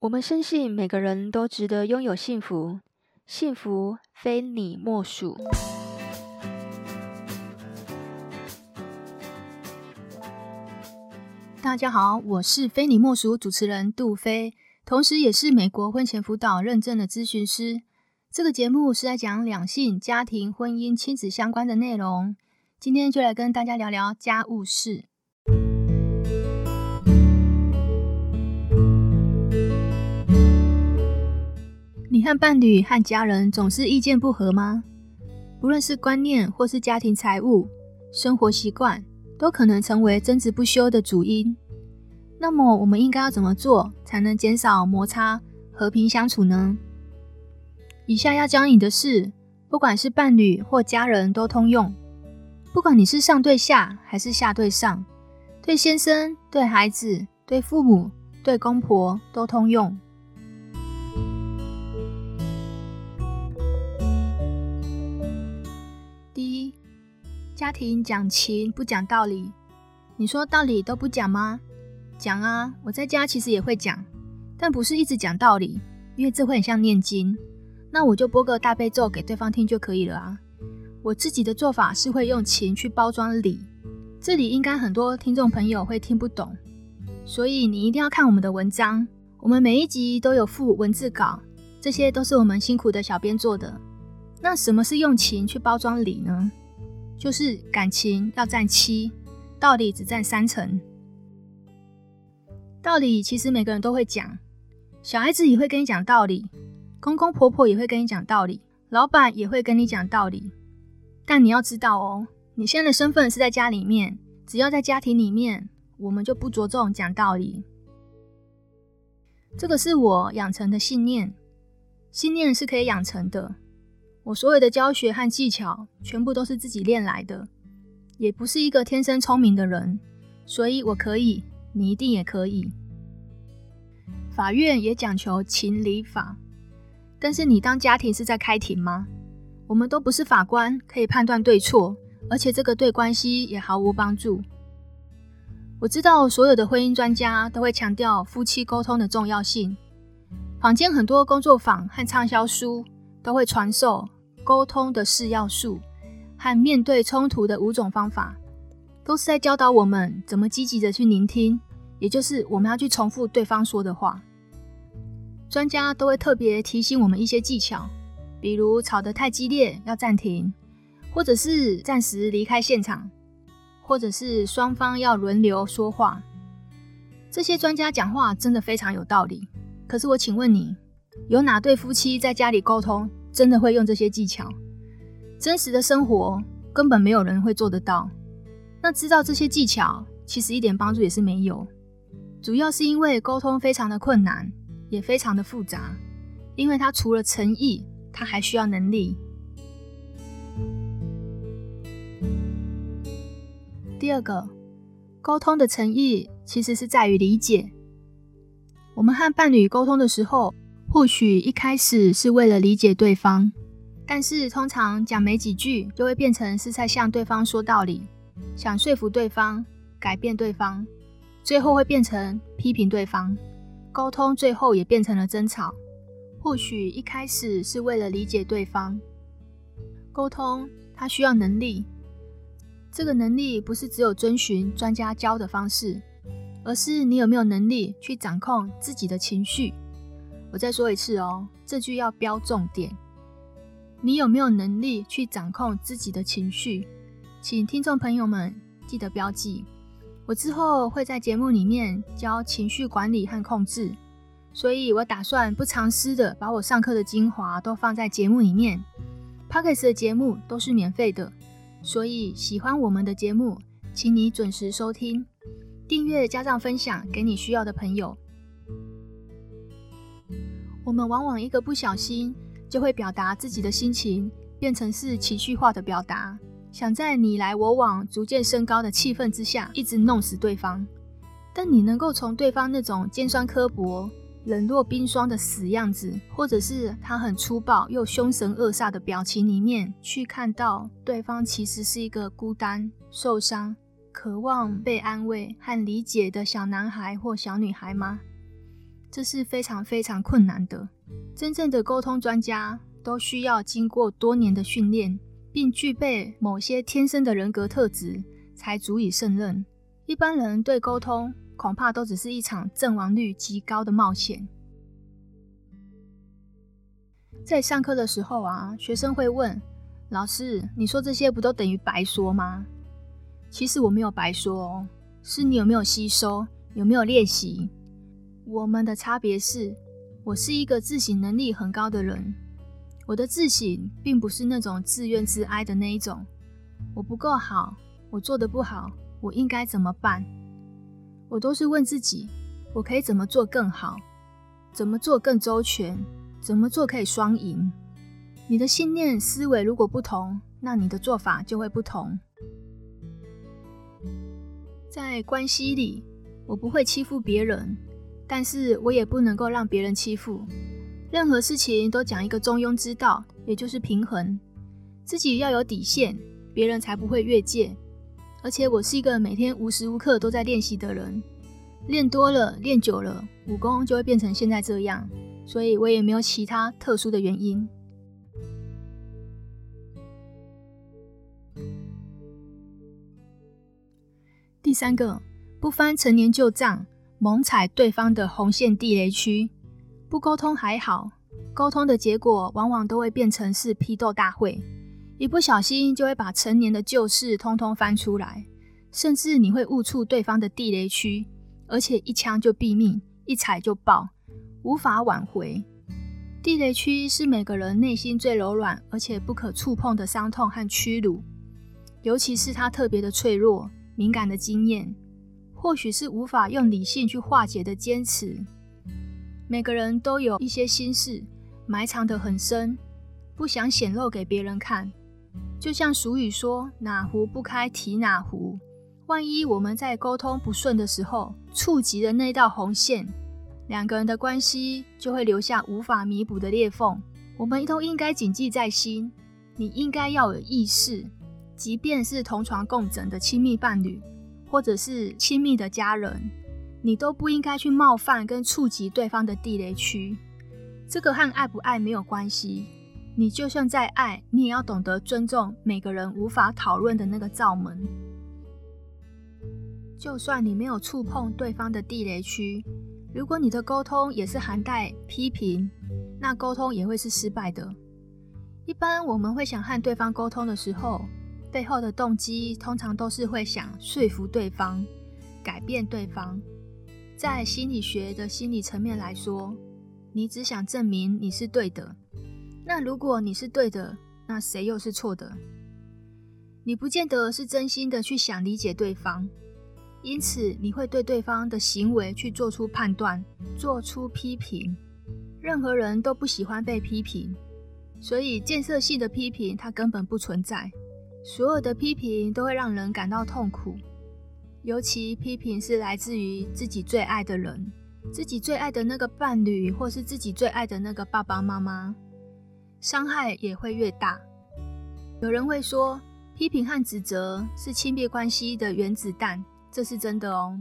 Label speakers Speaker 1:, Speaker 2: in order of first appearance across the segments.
Speaker 1: 我们深信每个人都值得拥有幸福，幸福非你莫属。
Speaker 2: 大家好，我是非你莫属主持人杜菲，同时也是美国婚前辅导认证的咨询师。这个节目是在讲两性、家庭、婚姻、亲子相关的内容。今天就来跟大家聊聊家务事。你和伴侣和家人总是意见不合吗？不论是观念或是家庭财务、生活习惯，都可能成为争执不休的主因。那么，我们应该要怎么做才能减少摩擦、和平相处呢？以下要教你的是，不管是伴侣或家人都通用。不管你是上对下还是下对上，对先生、对孩子、对父母、对公婆都通用。家庭讲情不讲道理，你说道理都不讲吗？讲啊，我在家其实也会讲，但不是一直讲道理，因为这会很像念经。那我就播个大悲咒给对方听就可以了啊。我自己的做法是会用情去包装理，这里应该很多听众朋友会听不懂，所以你一定要看我们的文章，我们每一集都有附文字稿，这些都是我们辛苦的小编做的。那什么是用情去包装理呢？就是感情要占七，道理只占三成。道理其实每个人都会讲，小孩子也会跟你讲道理，公公婆婆也会跟你讲道理，老板也会跟你讲道理。但你要知道哦，你现在的身份是在家里面，只要在家庭里面，我们就不着重讲道理。这个是我养成的信念，信念是可以养成的。我所有的教学和技巧，全部都是自己练来的，也不是一个天生聪明的人，所以我可以，你一定也可以。法院也讲求情理法，但是你当家庭是在开庭吗？我们都不是法官，可以判断对错，而且这个对关系也毫无帮助。我知道所有的婚姻专家都会强调夫妻沟通的重要性，坊间很多工作坊和畅销书。都会传授沟通的四要素和面对冲突的五种方法，都是在教导我们怎么积极的去聆听，也就是我们要去重复对方说的话。专家都会特别提醒我们一些技巧，比如吵得太激烈要暂停，或者是暂时离开现场，或者是双方要轮流说话。这些专家讲话真的非常有道理，可是我请问你，有哪对夫妻在家里沟通真的会用这些技巧？真实的生活根本没有人会做得到。那知道这些技巧，其实一点帮助也是没有。主要是因为沟通非常的困难，也非常的复杂。因为它除了诚意，它还需要能力。第二个，沟通的诚意其实是在于理解。我们和伴侣沟通的时候，或许一开始是为了理解对方，但是通常讲没几句，就会变成是在向对方说道理，想说服对方，改变对方，最后会变成批评对方，沟通最后也变成了争吵。或许一开始是为了理解对方，沟通它需要能力，这个能力不是只有遵循专家教的方式，而是你有没有能力去掌控自己的情绪。我再说一次哦，这句要标重点。你有没有能力去掌控自己的情绪？请听众朋友们记得标记。我之后会在节目里面教情绪管理和控制，所以我打算不藏私的把我上课的精华都放在节目里面。Podcast 的节目都是免费的，所以喜欢我们的节目，请你准时收听、订阅、加上分享给你需要的朋友。我们往往一个不小心，就会表达自己的心情，变成是情绪化的表达，想在你来我往、逐渐升高的气氛之下，一直弄死对方。但你能够从对方那种尖酸刻薄、冷若冰霜的死样子，或者是他很粗暴又凶神恶煞的表情里面，去看到对方其实是一个孤单、受伤、渴望被安慰和理解的小男孩或小女孩吗？这是非常非常困难的。真正的沟通专家都需要经过多年的训练，并具备某些天生的人格特质，才足以胜任。一般人对沟通恐怕都只是一场阵亡率极高的冒险。在上课的时候啊，学生会问老师：“你说这些不都等于白说吗？”其实我没有白说哦，是你有没有吸收，有没有练习。我们的差别是，我是一个自省能力很高的人。我的自省并不是那种自怨自哀的那一种。我不够好，我做得不好，我应该怎么办？我都是问自己，我可以怎么做更好？怎么做更周全？怎么做可以双赢？你的信念思维如果不同，那你的做法就会不同。在关系里，我不会欺负别人。但是我也不能够让别人欺负，任何事情都讲一个中庸之道，也就是平衡。自己要有底线，别人才不会越界。而且我是一个每天无时无刻都在练习的人，练多了，练久了，武功就会变成现在这样。所以我也没有其他特殊的原因。第三个，不翻陈年旧账。猛踩对方的红线地雷区，不沟通还好，沟通的结果往往都会变成是批斗大会，一不小心就会把陈年的旧事通通翻出来，甚至你会误触对方的地雷区，而且一枪就毙命，一踩就爆，无法挽回。地雷区是每个人内心最柔软而且不可触碰的伤痛和屈辱，尤其是他特别的脆弱、敏感的经验。或许是无法用理性去化解的坚持。每个人都有一些心事埋藏得很深，不想显露给别人看。就像俗语说：“哪壶不开提哪壶。”万一我们在沟通不顺的时候触及了那道红线，两个人的关系就会留下无法弥补的裂缝。我们都应该谨记在心。你应该要有意识，即便是同床共枕的亲密伴侣。或者是亲密的家人，你都不应该去冒犯跟触及对方的地雷区。这个和爱不爱没有关系。你就算再爱，你也要懂得尊重每个人无法讨论的那个罩门。就算你没有触碰对方的地雷区，如果你的沟通也是含带批评，那沟通也会是失败的。一般我们会想和对方沟通的时候，背后的动机通常都是会想说服对方、改变对方。在心理学的心理层面来说，你只想证明你是对的。那如果你是对的，那谁又是错的？你不见得是真心的去想理解对方，因此你会对对方的行为去做出判断、做出批评。任何人都不喜欢被批评，所以建设性的批评它根本不存在。所有的批评都会让人感到痛苦，尤其批评是来自于自己最爱的人，自己最爱的那个伴侣，或是自己最爱的那个爸爸妈妈，伤害也会越大。有人会说，批评和指责是亲密关系的原子弹，这是真的哦。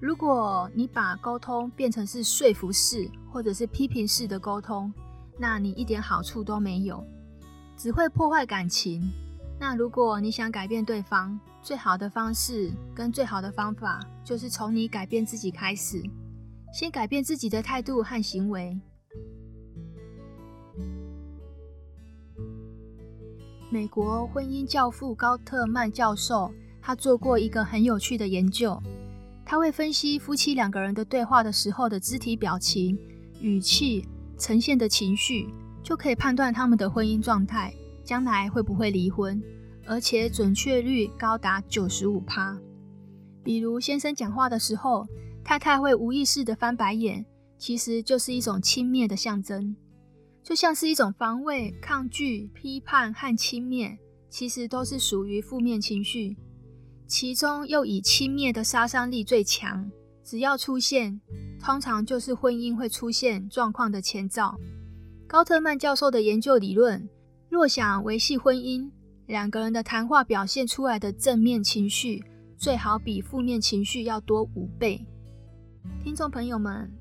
Speaker 2: 如果你把沟通变成是说服式或者是批评式的沟通，那你一点好处都没有，只会破坏感情。那如果你想改变对方，最好的方式跟最好的方法，就是从你改变自己开始，先改变自己的态度和行为。美国婚姻教父高特曼教授，他做过一个很有趣的研究，他会分析夫妻两个人的对话的时候的肢体表情、语气呈现的情绪，就可以判断他们的婚姻状态。将来会不会离婚？而且准确率高达九十五趴。比如先生讲话的时候，太太会无意识的翻白眼，其实就是一种轻蔑的象征，就像是一种防卫、抗拒、批判和轻蔑，其实都是属于负面情绪。其中又以轻蔑的杀伤力最强，只要出现，通常就是婚姻会出现状况的前兆。高特曼教授的研究理论。若想维系婚姻，两个人的谈话表现出来的正面情绪，最好比负面情绪要多五倍。听众朋友们，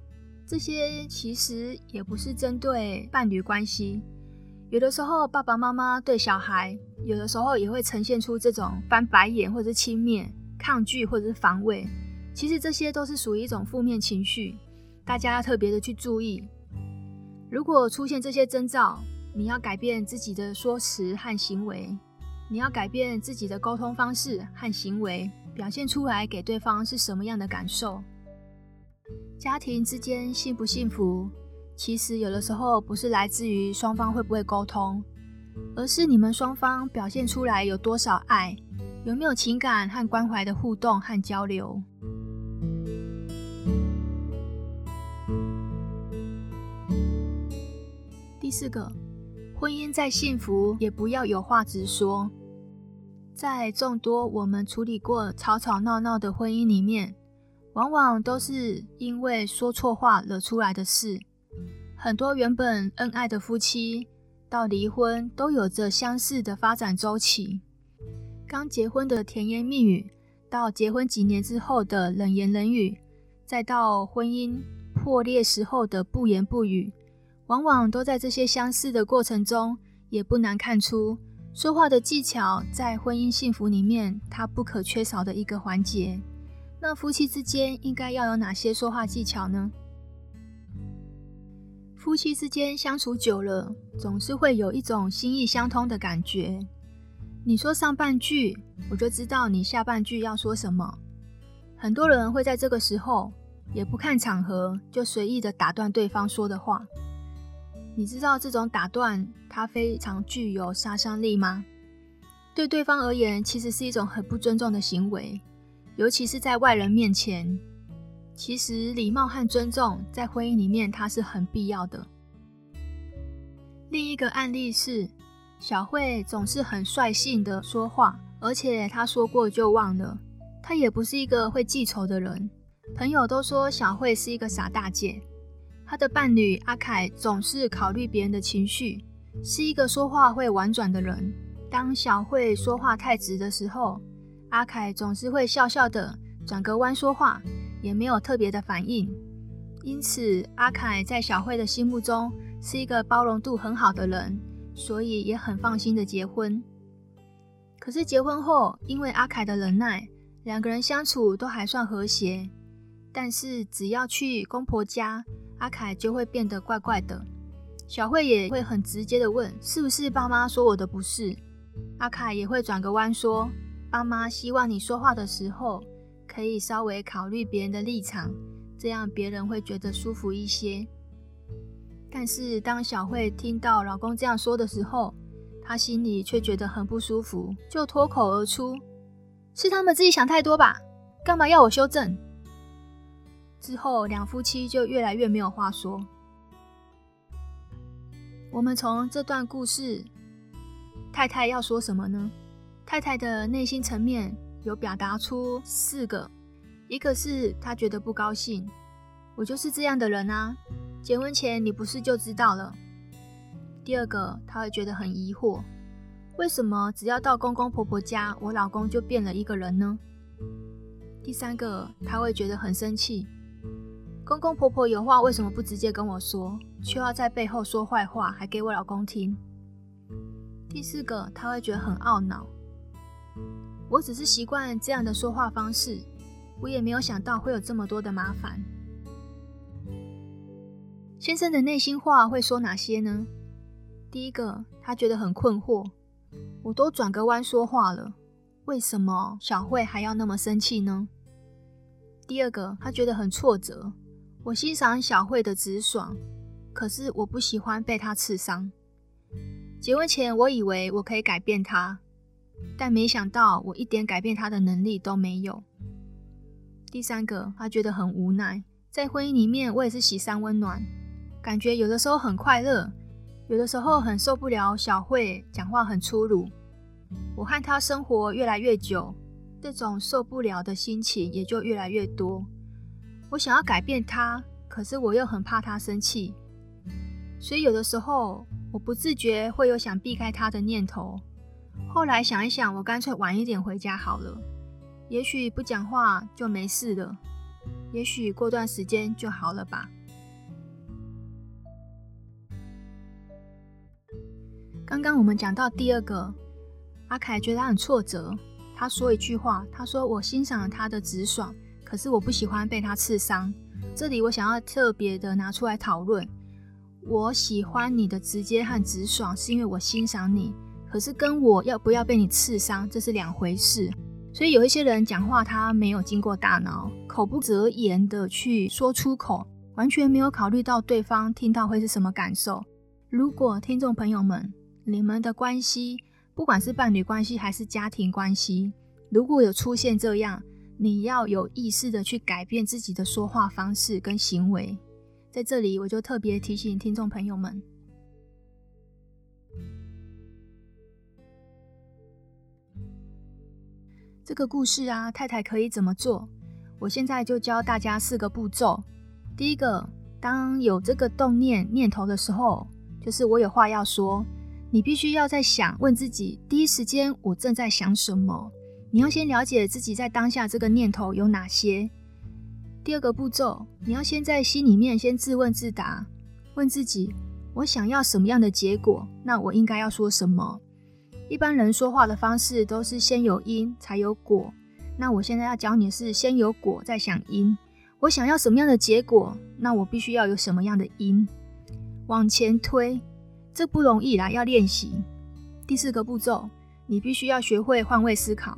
Speaker 2: 这些其实也不是针对伴侣关系，有的时候爸爸妈妈对小孩，有的时候也会呈现出这种翻白眼或者是轻蔑、抗拒或者是防卫。其实这些都是属于一种负面情绪，大家要特别的去注意。如果出现这些征兆，你要改变自己的说辞和行为，你要改变自己的沟通方式和行为，表现出来给对方是什么样的感受。家庭之间幸不幸福，其实有的时候不是来自于双方会不会沟通，而是你们双方表现出来有多少爱，有没有情感和关怀的互动和交流。第四个，婚姻再幸福，也不要有话直说。在众多我们处理过吵吵闹闹的婚姻里面，往往都是因为说错话惹出来的事。很多原本恩爱的夫妻，到离婚都有着相似的发展周期。刚结婚的甜言蜜语，到结婚几年之后的冷言冷语，再到婚姻破裂时候的不言不语。往往都在这些相似的过程中，也不难看出说话的技巧在婚姻幸福里面，它不可缺少的一个环节。那夫妻之间应该要有哪些说话技巧呢？夫妻之间相处久了，总是会有一种心意相通的感觉。你说上半句，我就知道你下半句要说什么。很多人会在这个时候，也不看场合，就随意的打断对方说的话。你知道这种打断，它非常具有杀伤力吗？对对方而言，其实是一种很不尊重的行为，尤其是在外人面前。其实礼貌和尊重在婚姻里面，它是很必要的。另一个案例是，小慧总是很率性的说话，而且她说过就忘了。她也不是一个会记仇的人，朋友都说小慧是一个傻大姐。他的伴侣阿凯总是考虑别人的情绪，是一个说话会婉转的人。当小慧说话太直的时候，阿凯总是会笑笑的转个弯说话，也没有特别的反应。因此，阿凯在小慧的心目中是一个包容度很好的人，所以也很放心的结婚。可是结婚后，因为阿凯的忍耐，两个人相处都还算和谐。但是只要去公婆家，阿凯就会变得怪怪的，小慧也会很直接的问：“是不是爸妈说我的不是？”阿凯也会转个弯说：“爸妈希望你说话的时候，可以稍微考虑别人的立场，这样别人会觉得舒服一些。”但是当小慧听到老公这样说的时候，她心里却觉得很不舒服，就脱口而出：“是他们自己想太多吧？干嘛要我修正？”之后，两夫妻就越来越没有话说。我们从这段故事，太太要说什么呢？太太的内心层面有表达出四个：一个是她觉得不高兴，我就是这样的人啊，结婚前你不是就知道了。第二个，她会觉得很疑惑，为什么只要到公公婆婆家，我老公就变了一个人呢？第三个，她会觉得很生气。公公婆婆有话为什么不直接跟我说，却要在背后说坏话，还给我老公听？第四个，他会觉得很懊恼。我只是习惯这样的说话方式，我也没有想到会有这么多的麻烦。先生的内心话会说哪些呢？第一个，他觉得很困惑，我都转个弯说话了，为什么小慧还要那么生气呢？第二个，他觉得很挫折。我欣赏小慧的直爽，可是我不喜欢被她刺伤。结婚前，我以为我可以改变她，但没想到我一点改变她的能力都没有。第三个，她觉得很无奈，在婚姻里面，我也是喜三温暖，感觉有的时候很快乐，有的时候很受不了小慧讲话很粗鲁。我和她生活越来越久，这种受不了的心情也就越来越多。我想要改变他可是我又很怕他生气。所以有的时候我不自觉会有想避开他的念头。后来想一想我干脆晚一点回家好了。也许不讲话就没事了也许过段时间就好了吧。刚刚我们讲到第二个阿凯觉得他很挫折他说一句话他说我欣赏了他的直爽可是我不喜欢被他刺伤。”这里我想要特别的拿出来讨论。我喜欢你的直接和直爽，是因为我欣赏你。可是跟我要不要被你刺伤，这是两回事。所以有一些人讲话，他没有经过大脑，口不择言的去说出口，完全没有考虑到对方听到会是什么感受。如果听众朋友们，你们的关系，不管是伴侣关系还是家庭关系，如果有出现这样，你要有意识的去改变自己的说话方式跟行为。在这里，我就特别提醒听众朋友们。这个故事啊，太太可以怎么做？我现在就教大家四个步骤。第一个，当有这个动念念头的时候，就是我有话要说，你必须要在想，问自己，第一时间我正在想什么？你要先了解自己在当下这个念头有哪些。第二个步骤，你要先在心里面先自问自答，问自己，我想要什么样的结果？那我应该要说什么？一般人说话的方式都是先有因才有果，那我现在要教你是先有果再想因。我想要什么样的结果？那我必须要有什么样的因？往前推，这不容易啦，要练习。第四个步骤，你必须要学会换位思考。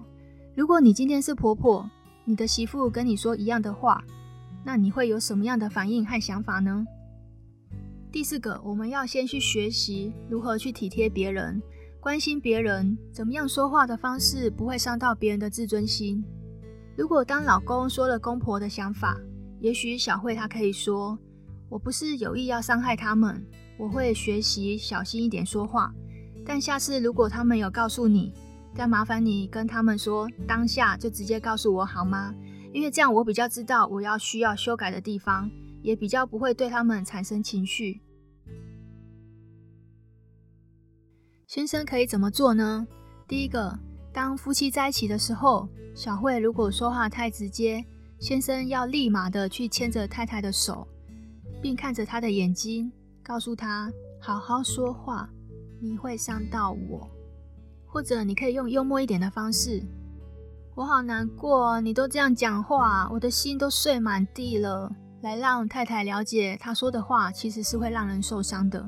Speaker 2: 如果你今天是婆婆，你的媳妇跟你说一样的话，那你会有什么样的反应和想法呢？第四个，我们要先去学习如何去体贴别人。关心别人，怎么样说话的方式不会伤到别人的自尊心。如果当老公说了公婆的想法，也许小慧她可以说：“我不是有意要伤害他们，我会学习小心一点说话。但下次如果他们有告诉你，再麻烦你跟他们说，当下就直接告诉我好吗？因为这样我比较知道我要需要修改的地方，也比较不会对他们产生情绪。”先生可以怎么做呢？第一个，当夫妻在一起的时候，小慧如果说话太直接，先生要立马的去牵着太太的手，并看着她的眼睛，告诉她好好说话，你会伤到我。或者你可以用幽默一点的方式，我好难过，你都这样讲话，我的心都碎满地了，来让太太了解她说的话其实是会让人受伤的。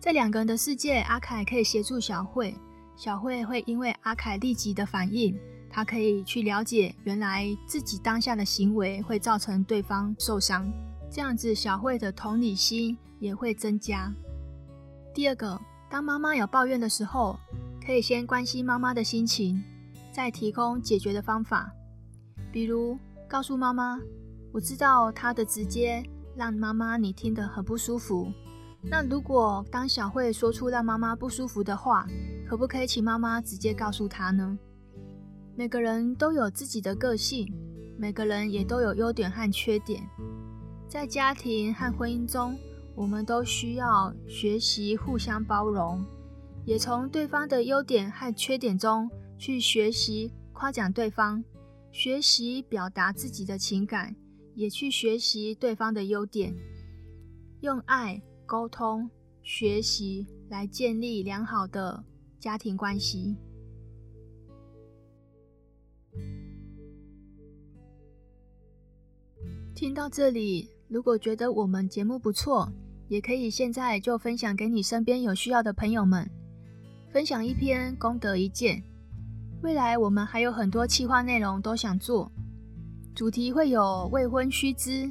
Speaker 2: 在两个人的世界，阿凯可以协助小慧，小慧会因为阿凯立即的反应，她可以去了解原来自己当下的行为会造成对方受伤，这样子小慧的同理心也会增加。第二个，当妈妈有抱怨的时候，可以先关心妈妈的心情，再提供解决的方法，比如告诉妈妈，我知道她的直接让妈妈你听得很不舒服。那如果当小慧说出让妈妈不舒服的话，可不可以请妈妈直接告诉她呢？每个人都有自己的个性，每个人也都有优点和缺点。在家庭和婚姻中，我们都需要学习互相包容，也从对方的优点和缺点中去学习夸奖对方，学习表达自己的情感，也去学习对方的优点，用爱。沟通、学习来建立良好的家庭关系。听到这里，如果觉得我们节目不错，也可以现在就分享给你身边有需要的朋友们。分享一篇功德一件。未来我们还有很多企划内容都想做，主题会有未婚须知。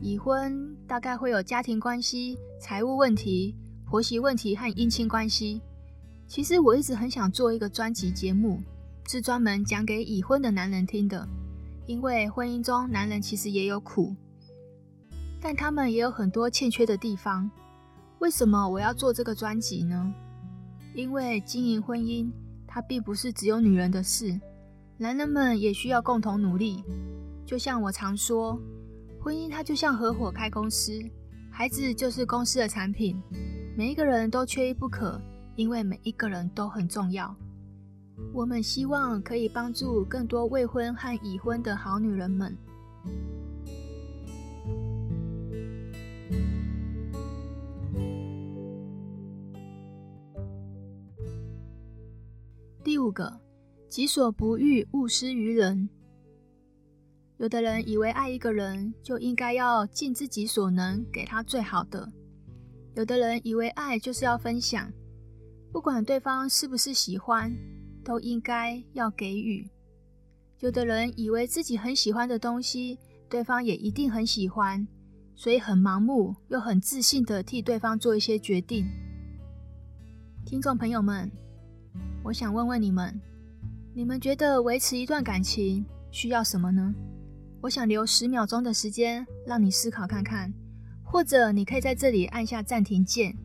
Speaker 2: 已婚大概会有家庭关系、财务问题、婆媳问题和姻亲关系。其实我一直很想做一个专辑节目，是专门讲给已婚的男人听的。因为婚姻中男人其实也有苦，但他们也有很多欠缺的地方。为什么我要做这个专辑呢？因为经营婚姻，它并不是只有女人的事，男人们也需要共同努力。就像我常说。婚姻它就像合伙开公司，孩子就是公司的产品，每一个人都缺一不可，因为每一个人都很重要。我们希望可以帮助更多未婚和已婚的好女人们。第五个，己所不欲，勿施于人。有的人以为爱一个人就应该要尽自己所能给他最好的，有的人以为爱就是要分享，不管对方是不是喜欢，都应该要给予。有的人以为自己很喜欢的东西，对方也一定很喜欢，所以很盲目又很自信地替对方做一些决定。听众朋友们，我想问问你们，你们觉得维持一段感情需要什么呢？我想留十秒钟的时间让你思考看看，或者你可以在这里按下暂停键，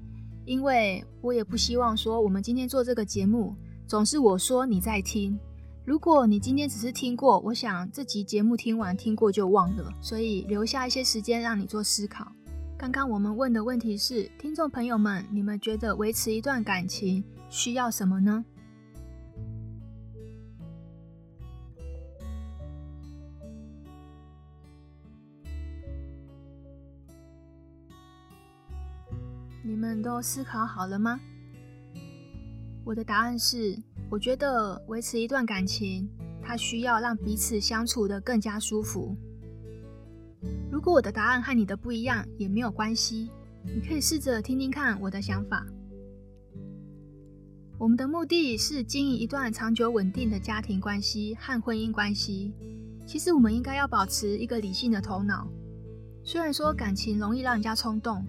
Speaker 2: 因为我也不希望说我们今天做这个节目总是我说你在听。如果你今天只是听过，我想这集节目听完听过就忘了，所以留下一些时间让你做思考。刚刚我们问的问题是，听众朋友们，你们觉得维持一段感情需要什么呢？你们都思考好了吗？我的答案是，我觉得维持一段感情，它需要让彼此相处得更加舒服。如果我的答案和你的不一样，也没有关系，你可以试着听听看我的想法。我们的目的是经营一段长久稳定的家庭关系和婚姻关系。其实我们应该要保持一个理性的头脑。虽然说感情容易让人家冲动，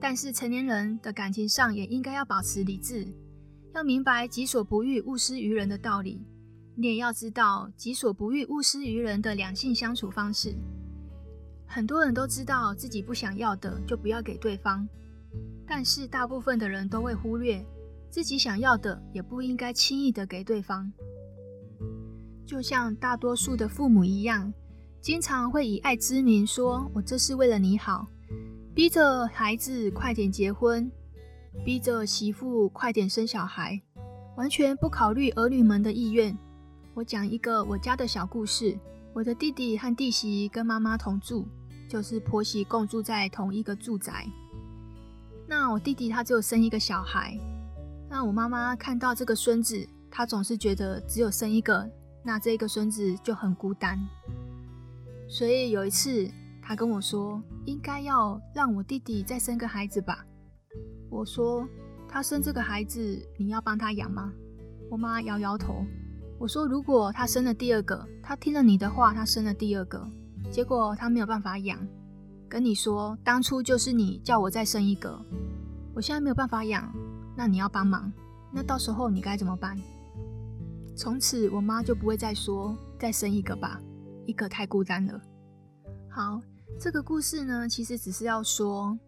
Speaker 2: 但是成年人的感情上也应该要保持理智，要明白“己所不欲，勿施于人”的道理。你也要知道“己所不欲，勿施于人”的两性相处方式。很多人都知道自己不想要的就不要给对方，但是大部分的人都会忽略自己想要的也不应该轻易的给对方。就像大多数的父母一样，经常会以爱之名说：“我这是为了你好”，逼着孩子快点结婚，逼着媳妇快点生小孩，完全不考虑儿女们的意愿。我讲一个我家的小故事。我的弟弟和弟媳跟妈妈同住，就是婆媳共住在同一个住宅。那我弟弟他只有生一个小孩，那我妈妈看到这个孙子，她总是觉得只有生一个，那这个孙子就很孤单。所以有一次，他跟我说，应该要让我弟弟再生个孩子吧。我说，他生这个孩子，你要帮他养吗？我妈摇摇头。我说：“如果他生了第二个，他听了你的话，他生了第二个，结果他没有办法养，跟你说当初就是你叫我再生一个，我现在没有办法养，那你要帮忙，那到时候你该怎么办？”从此我妈就不会再说再生一个吧，一个太孤单了。好，这个故事呢，其实只是要说，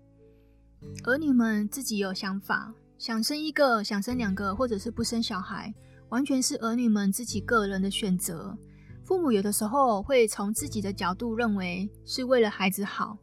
Speaker 2: 儿女们自己有想法，想生一个，想生两个，或者是不生小孩。完全是儿女们自己个人的选择。父母有的时候会从自己的角度认为是为了孩子好，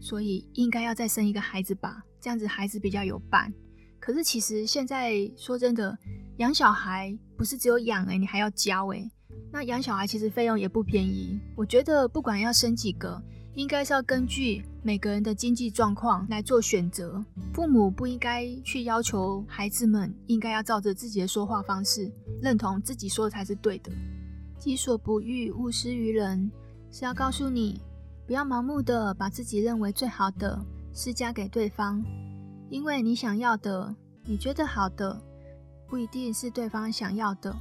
Speaker 2: 所以应该要再生一个孩子吧，这样子孩子比较有伴。可是其实现在说真的，养小孩不是只有养诶，你还要教诶。那养小孩其实费用也不便宜。我觉得不管要生几个。应该是要根据每个人的经济状况来做选择。父母不应该去要求孩子们应该要照着自己的说话方式，认同自己说的才是对的。己所不欲，勿施于人，是要告诉你，不要盲目的把自己认为最好的施加给对方，因为你想要的，你觉得好的，不一定是对方想要的。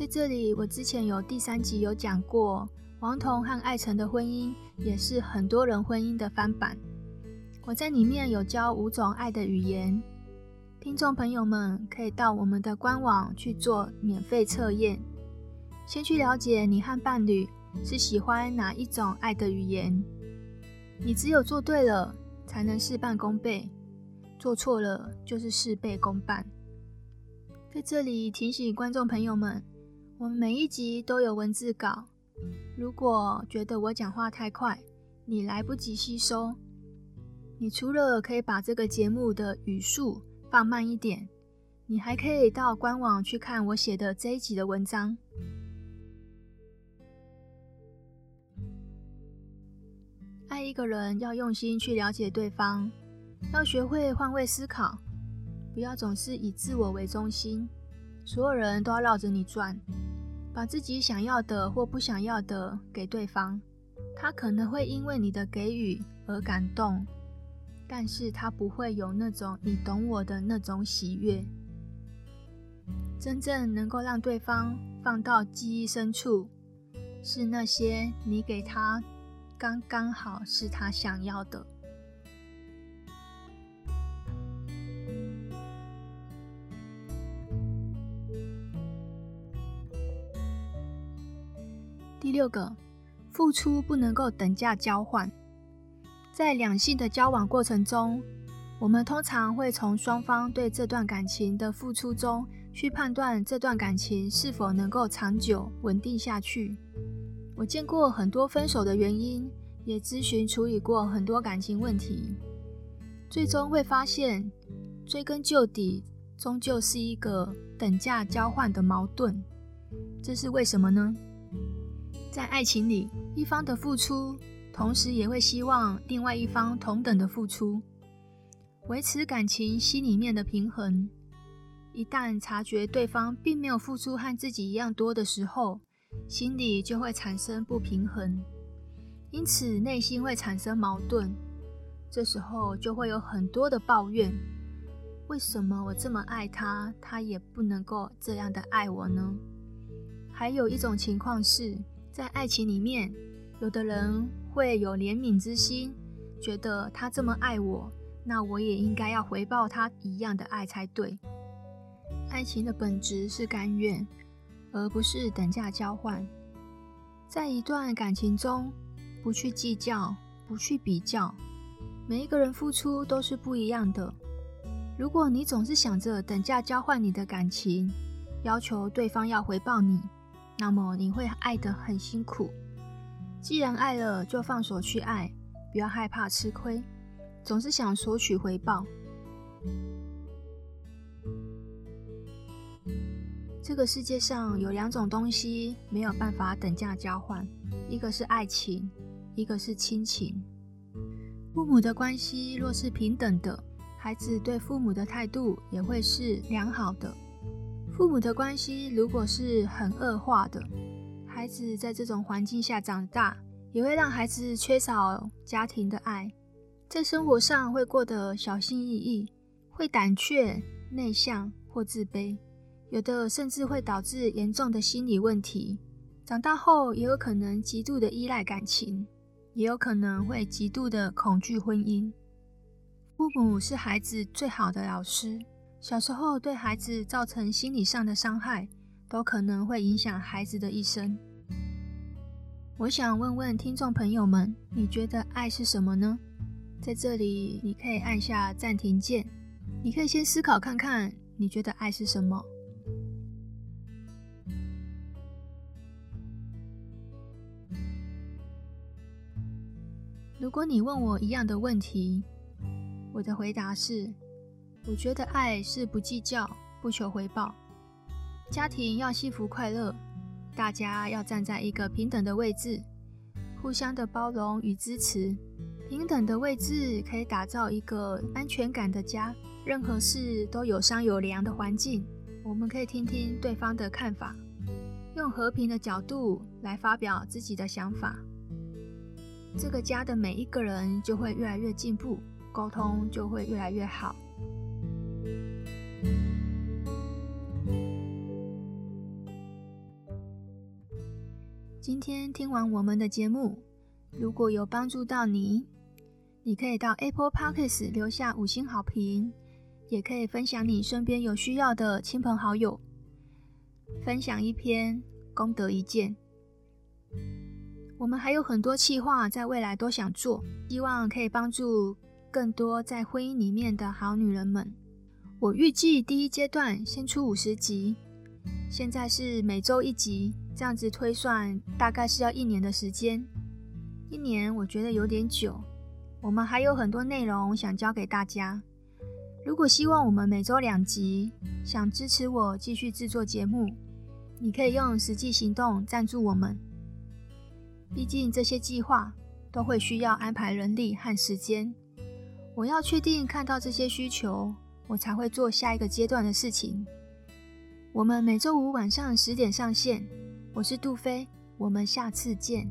Speaker 2: 在这里，我之前有第三集有讲过，王彤和艾辰的婚姻也是很多人婚姻的翻版。我在里面有教五种爱的语言，听众朋友们可以到我们的官网去做免费测验，先去了解你和伴侣是喜欢哪一种爱的语言。你只有做对了，才能事半功倍；做错了，就是事倍功半。在这里提醒观众朋友们。我们每一集都有文字稿，如果觉得我讲话太快，你来不及吸收，你除了可以把这个节目的语速放慢一点，你还可以到官网去看我写的这一集的文章。爱一个人要用心去了解对方，要学会换位思考，不要总是以自我为中心，所有人都要绕着你转，把自己想要的或不想要的给对方。他可能会因为你的给予而感动，但是他不会有那种你懂我的那种喜悦。真正能够让对方放到记忆深处，是那些你给他刚刚好是他想要的。第六个。付出不能够等价交换。在两性的交往过程中，我们通常会从双方对这段感情的付出中去判断这段感情是否能够长久稳定下去。我见过很多分手的原因，也咨询处理过很多感情问题，最终会发现，追根究底，终究是一个等价交换的矛盾。这是为什么呢？在爱情里，一方的付出，同时也会希望另外一方同等的付出，维持感情心里面的平衡。一旦察觉对方并没有付出和自己一样多的时候，心里就会产生不平衡，因此内心会产生矛盾。这时候就会有很多的抱怨：为什么我这么爱他，他也不能够这样的爱我呢？还有一种情况是，在爱情里面，有的人会有怜悯之心，觉得他这么爱我，那我也应该要回报他一样的爱才对。爱情的本质是甘愿，而不是等价交换。在一段感情中，不去计较，不去比较，每一个人付出都是不一样的。如果你总是想着等价交换你的感情，要求对方要回报你。那么你会爱得很辛苦。既然爱了，就放手去爱，不要害怕吃亏，总是想索取回报。这个世界上有两种东西没有办法等价交换，一个是爱情，一个是亲情。父母的关系若是平等的，孩子对父母的态度也会是良好的。父母的关系如果是很恶化的，孩子在这种环境下长大，也会让孩子缺少家庭的爱，在生活上会过得小心翼翼，会胆怯、内向或自卑，有的甚至会导致严重的心理问题。长大后也有可能极度的依赖感情，也有可能会极度的恐惧婚姻。父母是孩子最好的老师。小时候对孩子造成心理上的伤害，都可能会影响孩子的一生。我想问问听众朋友们，你觉得爱是什么呢？在这里，你可以按下暂停键，你可以先思考看看，你觉得爱是什么？如果你问我一样的问题，我的回答是。我觉得爱是不计较、不求回报，家庭要幸福快乐，大家要站在一个平等的位置，互相的包容与支持。平等的位置可以打造一个安全感的家，任何事都有商有量的环境。我们可以听听对方的看法，用和平的角度来发表自己的想法。这个家的每一个人就会越来越进步，沟通就会越来越好。今天听完我们的节目，如果有帮助到你，你可以到 Apple Podcast 留下五星好评，也可以分享你身边有需要的亲朋好友。分享一篇，功德一件。我们还有很多企划在未来都想做，希望可以帮助更多在婚姻里面的好女人们。我预计第一阶段先出五十集，现在是每周一集，这样子推算大概是要一年的时间。一年我觉得有点久，我们还有很多内容想教给大家。如果希望我们每周两集，想支持我继续制作节目，你可以用实际行动赞助我们。毕竟这些计划都会需要安排人力和时间。我要确定看到这些需求，我才会做下一个阶段的事情。我们每周五晚上十点上线。我是杜飞，我们下次见。